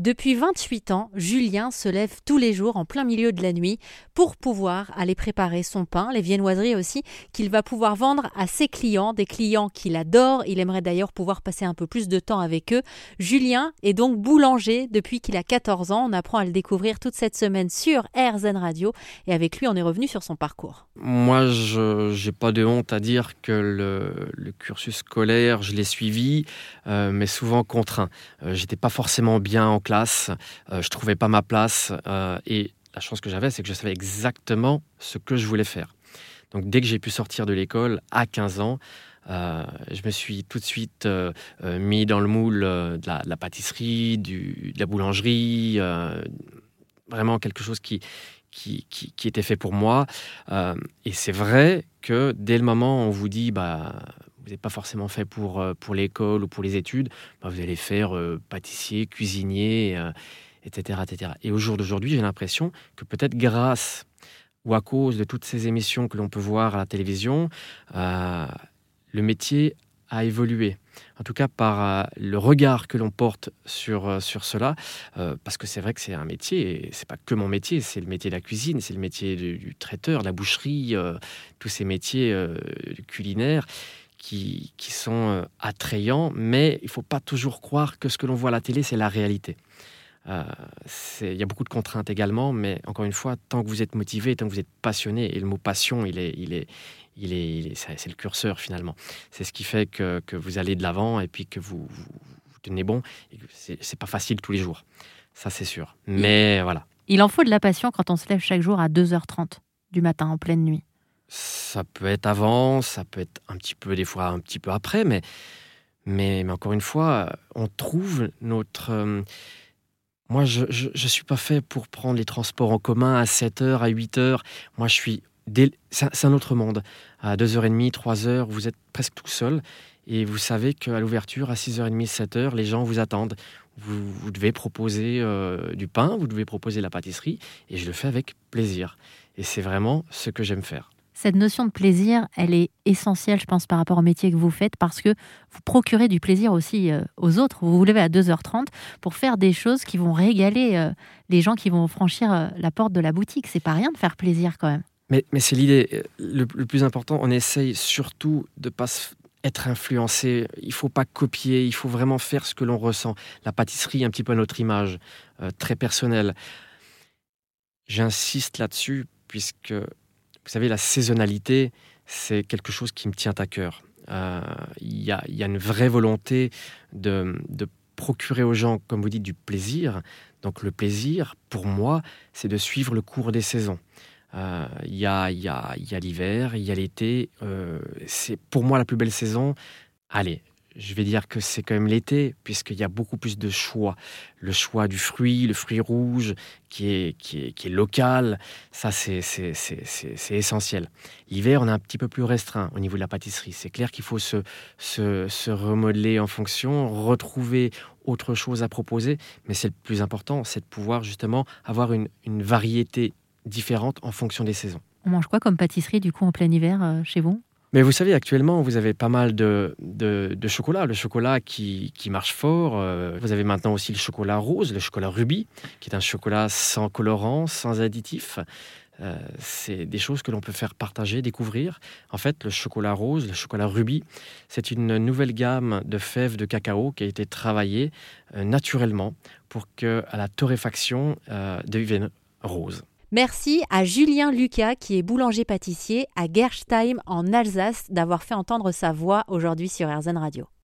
Depuis 28 ans, Julien se lève tous les jours en plein milieu de la nuit pour pouvoir aller préparer son pain, les viennoiseries aussi, qu'il va pouvoir vendre à ses clients, des clients qu'il adore. Il aimerait d'ailleurs pouvoir passer un peu plus de temps avec eux. Julien est donc boulanger depuis qu'il a 14 ans. On apprend à le découvrir toute cette semaine sur RZN Radio et avec lui, on est revenu sur son parcours. Moi, je n'ai pas de honte à dire que le, cursus scolaire, je l'ai suivi, euh, mais souvent contraint. Euh, j'étais pas forcément bien en classe, euh, je trouvais pas ma place euh, et la chance que j'avais, c'est que je savais exactement ce que je voulais faire. Donc dès que j'ai pu sortir de l'école à 15 ans, euh, je me suis tout de suite mis dans le moule de la, pâtisserie, de la boulangerie, vraiment quelque chose qui, qui, qui, était fait pour moi. et c'est vrai que dès le moment où on vous dit, bah, vous n'êtes pas forcément fait pour, euh, pour l'école ou pour les études, bah, vous allez faire euh, pâtissier, cuisinier, etc., euh, etc. Et au jour d'aujourd'hui, j'ai l'impression que peut-être grâce ou à cause de toutes ces émissions que l'on peut voir à la télévision, le métier a évolué. En tout cas, par le regard que l'on porte sur, sur cela, parce que c'est vrai que c'est un métier, et c'est pas que mon métier, c'est le métier de la cuisine, c'est le métier du, traiteur, de la boucherie, tous ces métiers culinaires qui, sont euh, attrayants, mais il ne faut pas toujours croire que ce que l'on voit à la télé, c'est la réalité. Euh, il y a beaucoup de contraintes également, mais encore une fois, tant que vous êtes motivé, tant que vous êtes passionné, et le mot passion, il est, il est, il est, c'est le curseur finalement. C'est ce qui fait que, que vous allez de l'avant et puis que vous, vous, tenez bon. C'est pas facile tous les jours, ça c'est sûr. Mais voilà. Il en faut de la passion quand on se lève chaque jour à 2h30 du matin en pleine nuit. Ça peut être avant, ça peut être un petit peu, des fois un petit peu après, mais, mais, encore une fois, on trouve notre. Euh, moi, je ne suis pas fait pour prendre les transports en commun à 7h, à 8h. Moi, je suis. C'est un autre monde. À 2h30, 3h, vous êtes presque tout seul. Et vous savez qu'à l'ouverture, à 6h30, 7h, les gens vous attendent. Vous, vous devez proposer euh, du pain, vous devez proposer la pâtisserie. Et je le fais avec plaisir. Et c'est vraiment ce que j'aime faire. Cette notion de plaisir, elle est essentielle, je pense, par rapport au métier que vous faites, parce que vous procurez du plaisir aussi euh, aux autres. Vous vous levez à 2h30 pour faire des choses qui vont régaler euh, les gens qui vont franchir euh, la porte de la boutique. C'est pas rien de faire plaisir quand même. Mais, c'est l'idée. Le, plus important, on essaye surtout de pas être influencé. Il faut pas copier. Il faut vraiment faire ce que l'on ressent. La pâtisserie, un petit peu à notre image, très personnelle. J'insiste là-dessus puisque vous savez, la saisonnalité, c'est quelque chose qui me tient à cœur. Euh, il y, a, une vraie volonté de, procurer aux gens, comme vous dites, du plaisir. Donc le plaisir, pour moi, c'est de suivre le cours des saisons. Euh, il y a, l'hiver, il y a l'été. Euh, c'est pour moi la plus belle saison. Allez, je vais dire que c'est quand même l'été, puisqu'il y a beaucoup plus de choix. Le choix du fruit, le fruit rouge, qui est, qui est, qui est local, ça c'est essentiel. L'hiver, on est un petit peu plus restreint au niveau de la pâtisserie. C'est clair qu'il faut se, se, remodeler en fonction, retrouver autre chose à proposer, mais c'est le plus important, c'est de pouvoir justement avoir une, une variété différente en fonction des saisons. On mange quoi comme pâtisserie du coup en plein hiver euh, chez vous? Mais vous savez, actuellement, vous avez pas mal de, de, chocolat. Le chocolat qui, qui marche fort. Euh, vous avez maintenant aussi le chocolat rose, le chocolat rubis, qui est un chocolat sans colorant, sans additif. Euh, c'est des choses que l'on peut faire partager, découvrir. En fait, le chocolat rose, le chocolat rubis, c'est une nouvelle gamme de fèves de cacao qui a été travaillée euh, naturellement pour que à la torréfaction devienne rose. Merci à Julien Lucas, qui est boulanger-pâtissier à Gerstheim en Alsace, d'avoir fait entendre sa voix aujourd'hui sur RZN Radio.